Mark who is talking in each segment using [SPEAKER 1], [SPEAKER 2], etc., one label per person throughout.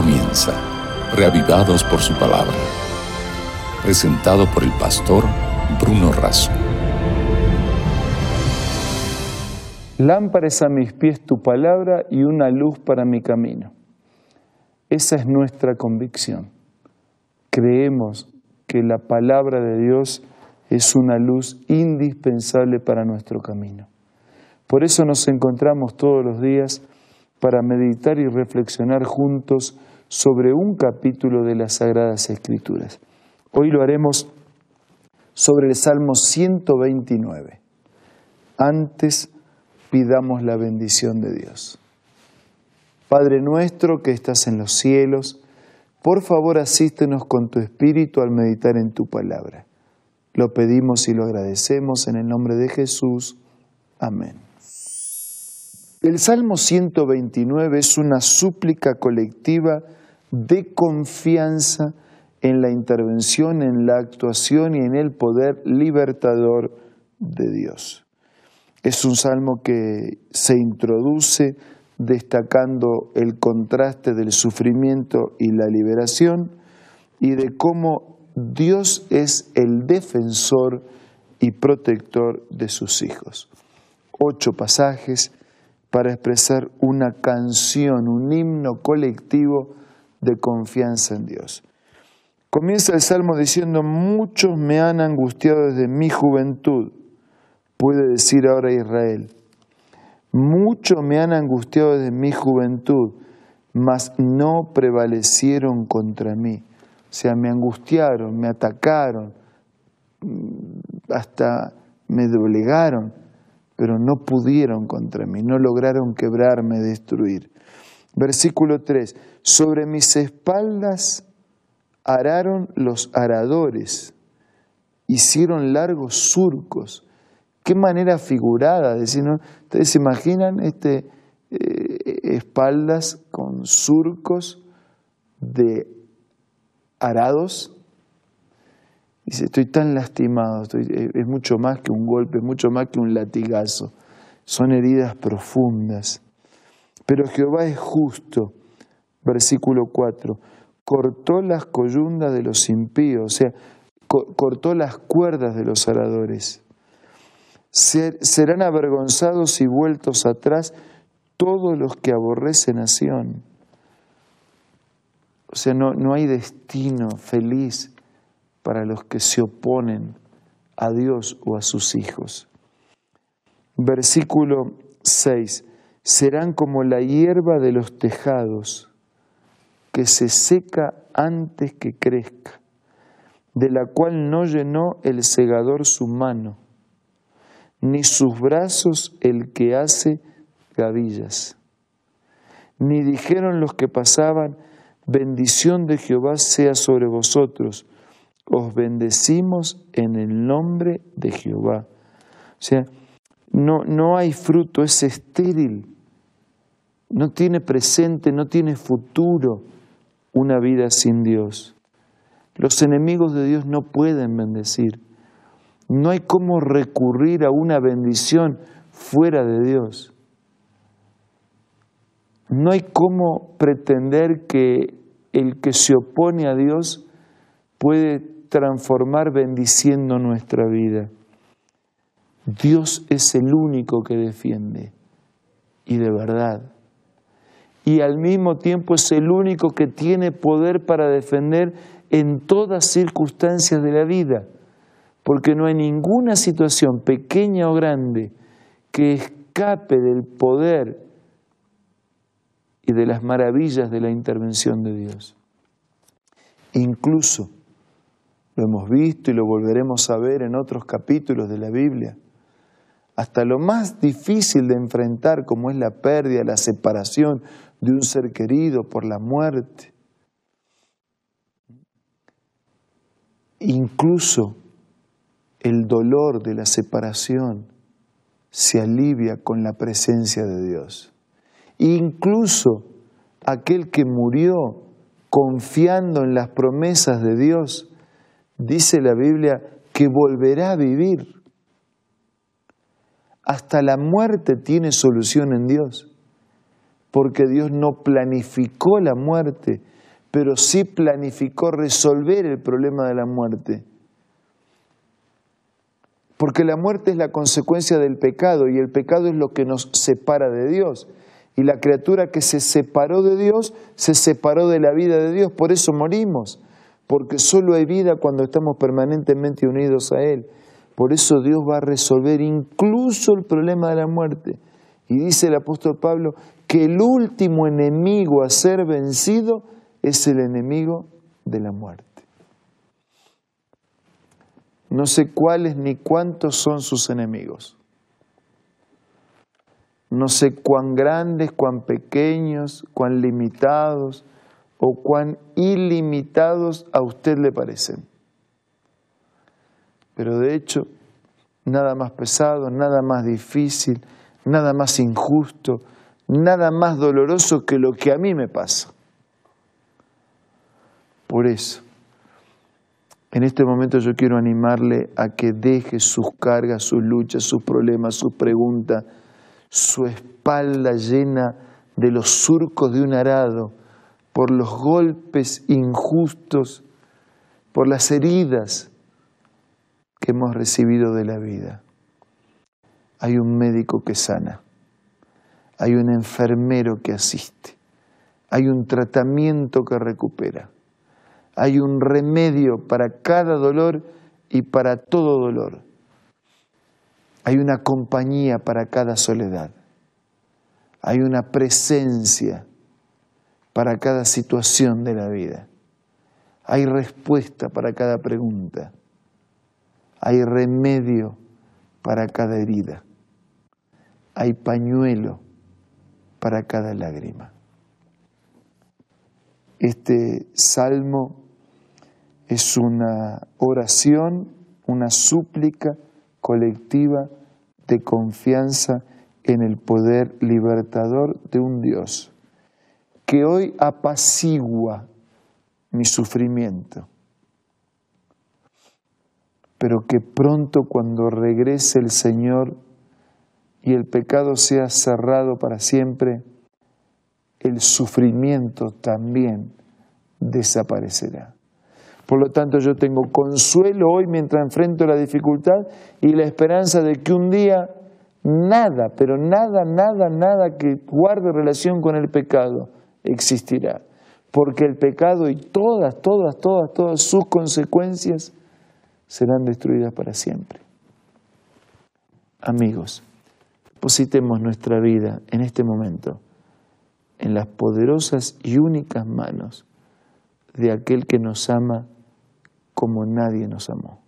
[SPEAKER 1] comienza, reavivados por su palabra. Presentado por el pastor Bruno Razo.
[SPEAKER 2] Lámparas a mis pies tu palabra y una luz para mi camino. Esa es nuestra convicción. Creemos que la palabra de Dios es una luz indispensable para nuestro camino. Por eso nos encontramos todos los días para meditar y reflexionar juntos sobre un capítulo de las Sagradas Escrituras. Hoy lo haremos sobre el Salmo 129. Antes pidamos la bendición de Dios. Padre nuestro que estás en los cielos, por favor asístenos con tu espíritu al meditar en tu palabra. Lo pedimos y lo agradecemos en el nombre de Jesús. Amén. El Salmo 129 es una súplica colectiva de confianza en la intervención, en la actuación y en el poder libertador de Dios. Es un salmo que se introduce destacando el contraste del sufrimiento y la liberación y de cómo Dios es el defensor y protector de sus hijos. Ocho pasajes para expresar una canción, un himno colectivo de confianza en Dios. Comienza el Salmo diciendo, muchos me han angustiado desde mi juventud, puede decir ahora Israel. Muchos me han angustiado desde mi juventud, mas no prevalecieron contra mí. O sea, me angustiaron, me atacaron, hasta me doblegaron, pero no pudieron contra mí, no lograron quebrarme, destruir. Versículo 3, sobre mis espaldas araron los aradores, hicieron largos surcos. Qué manera figurada, decir. Ustedes se imaginan este, eh, espaldas con surcos de arados. Dice, estoy tan lastimado, eh, es mucho más que un golpe, mucho más que un latigazo. Son heridas profundas. Pero Jehová es justo. Versículo 4. Cortó las coyundas de los impíos, o sea, cortó las cuerdas de los aradores. serán avergonzados y vueltos atrás todos los que aborrecen a Sión. O sea, no, no hay destino feliz para los que se oponen a Dios o a sus hijos. Versículo 6. Serán como la hierba de los tejados, que se seca antes que crezca, de la cual no llenó el segador su mano, ni sus brazos el que hace gavillas. Ni dijeron los que pasaban, bendición de Jehová sea sobre vosotros. Os bendecimos en el nombre de Jehová. O sea, no, no hay fruto, es estéril. No tiene presente, no tiene futuro una vida sin Dios. Los enemigos de Dios no pueden bendecir. No hay cómo recurrir a una bendición fuera de Dios. No hay cómo pretender que el que se opone a Dios puede transformar bendiciendo nuestra vida. Dios es el único que defiende y de verdad. Y al mismo tiempo es el único que tiene poder para defender en todas circunstancias de la vida, porque no hay ninguna situación, pequeña o grande, que escape del poder y de las maravillas de la intervención de Dios. Incluso, lo hemos visto y lo volveremos a ver en otros capítulos de la Biblia, hasta lo más difícil de enfrentar como es la pérdida, la separación de un ser querido por la muerte. Incluso el dolor de la separación se alivia con la presencia de Dios. Incluso aquel que murió confiando en las promesas de Dios, dice la Biblia que volverá a vivir. Hasta la muerte tiene solución en Dios. Porque Dios no planificó la muerte, pero sí planificó resolver el problema de la muerte. Porque la muerte es la consecuencia del pecado y el pecado es lo que nos separa de Dios. Y la criatura que se separó de Dios se separó de la vida de Dios, por eso morimos, porque solo hay vida cuando estamos permanentemente unidos a Él. Por eso Dios va a resolver incluso el problema de la muerte. Y dice el apóstol Pablo que el último enemigo a ser vencido es el enemigo de la muerte. No sé cuáles ni cuántos son sus enemigos. No sé cuán grandes, cuán pequeños, cuán limitados o cuán ilimitados a usted le parecen. Pero de hecho, nada más pesado, nada más difícil, nada más injusto, nada más doloroso que lo que a mí me pasa. Por eso, en este momento yo quiero animarle a que deje sus cargas, sus luchas, sus problemas, sus preguntas, su espalda llena de los surcos de un arado, por los golpes injustos, por las heridas que hemos recibido de la vida. Hay un médico que sana, hay un enfermero que asiste, hay un tratamiento que recupera hay un remedio para cada dolor y para todo dolor. Hay una compañía para cada soledad. Hay una presencia para cada situación de la vida. Hay respuesta para cada pregunta. Hay remedio para cada herida. Hay pañuelo para cada lágrima. Este salmo es una oración, una súplica colectiva de confianza en el poder libertador de un Dios que hoy apacigua mi sufrimiento, pero que pronto cuando regrese el Señor y el pecado sea cerrado para siempre, el sufrimiento también desaparecerá. Por lo tanto, yo tengo consuelo hoy mientras enfrento la dificultad y la esperanza de que un día nada, pero nada, nada, nada que guarde relación con el pecado existirá. Porque el pecado y todas, todas, todas, todas sus consecuencias serán destruidas para siempre. Amigos, depositemos nuestra vida en este momento en las poderosas y únicas manos de aquel que nos ama como nadie nos amó.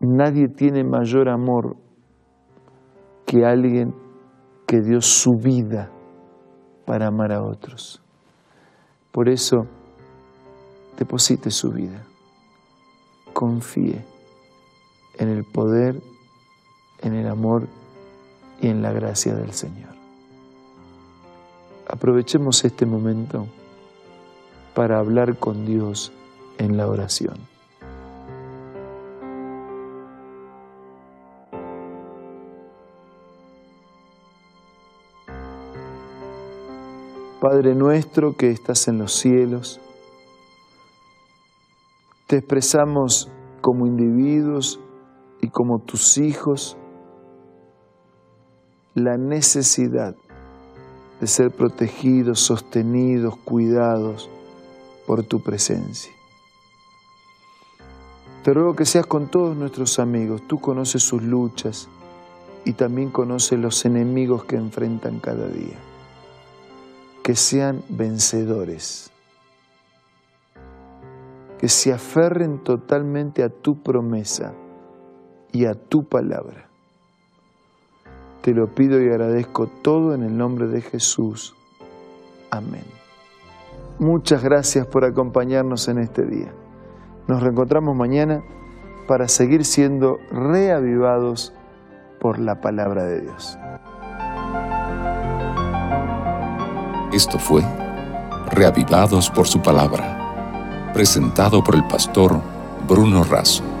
[SPEAKER 2] Nadie tiene mayor amor que alguien que dio su vida para amar a otros. Por eso, deposite su vida, confíe en el poder, en el amor y en la gracia del Señor. Aprovechemos este momento para hablar con Dios en la oración. Padre nuestro que estás en los cielos, te expresamos como individuos y como tus hijos la necesidad de ser protegidos, sostenidos, cuidados por tu presencia. Te ruego que seas con todos nuestros amigos. Tú conoces sus luchas y también conoces los enemigos que enfrentan cada día. Que sean vencedores. Que se aferren totalmente a tu promesa y a tu palabra. Te lo pido y agradezco todo en el nombre de Jesús. Amén. Muchas gracias por acompañarnos en este día. Nos reencontramos mañana para seguir siendo reavivados por la palabra de Dios.
[SPEAKER 1] Esto fue Reavivados por su palabra, presentado por el pastor Bruno Razo.